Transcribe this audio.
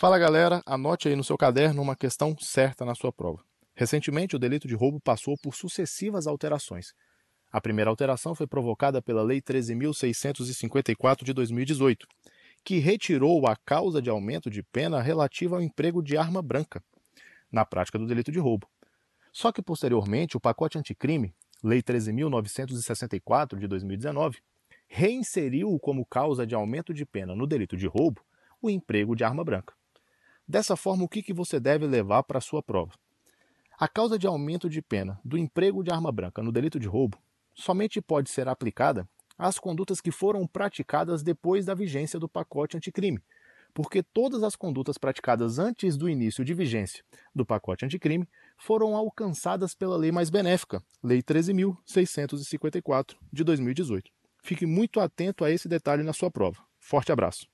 Fala galera, anote aí no seu caderno uma questão certa na sua prova. Recentemente, o delito de roubo passou por sucessivas alterações. A primeira alteração foi provocada pela Lei 13.654 de 2018, que retirou a causa de aumento de pena relativa ao emprego de arma branca na prática do delito de roubo. Só que, posteriormente, o pacote anticrime, Lei 13.964 de 2019, reinseriu como causa de aumento de pena no delito de roubo o emprego de arma branca. Dessa forma, o que, que você deve levar para a sua prova? A causa de aumento de pena do emprego de arma branca no delito de roubo somente pode ser aplicada às condutas que foram praticadas depois da vigência do pacote anticrime, porque todas as condutas praticadas antes do início de vigência do pacote anticrime foram alcançadas pela lei mais benéfica, Lei 13.654 de 2018. Fique muito atento a esse detalhe na sua prova. Forte abraço.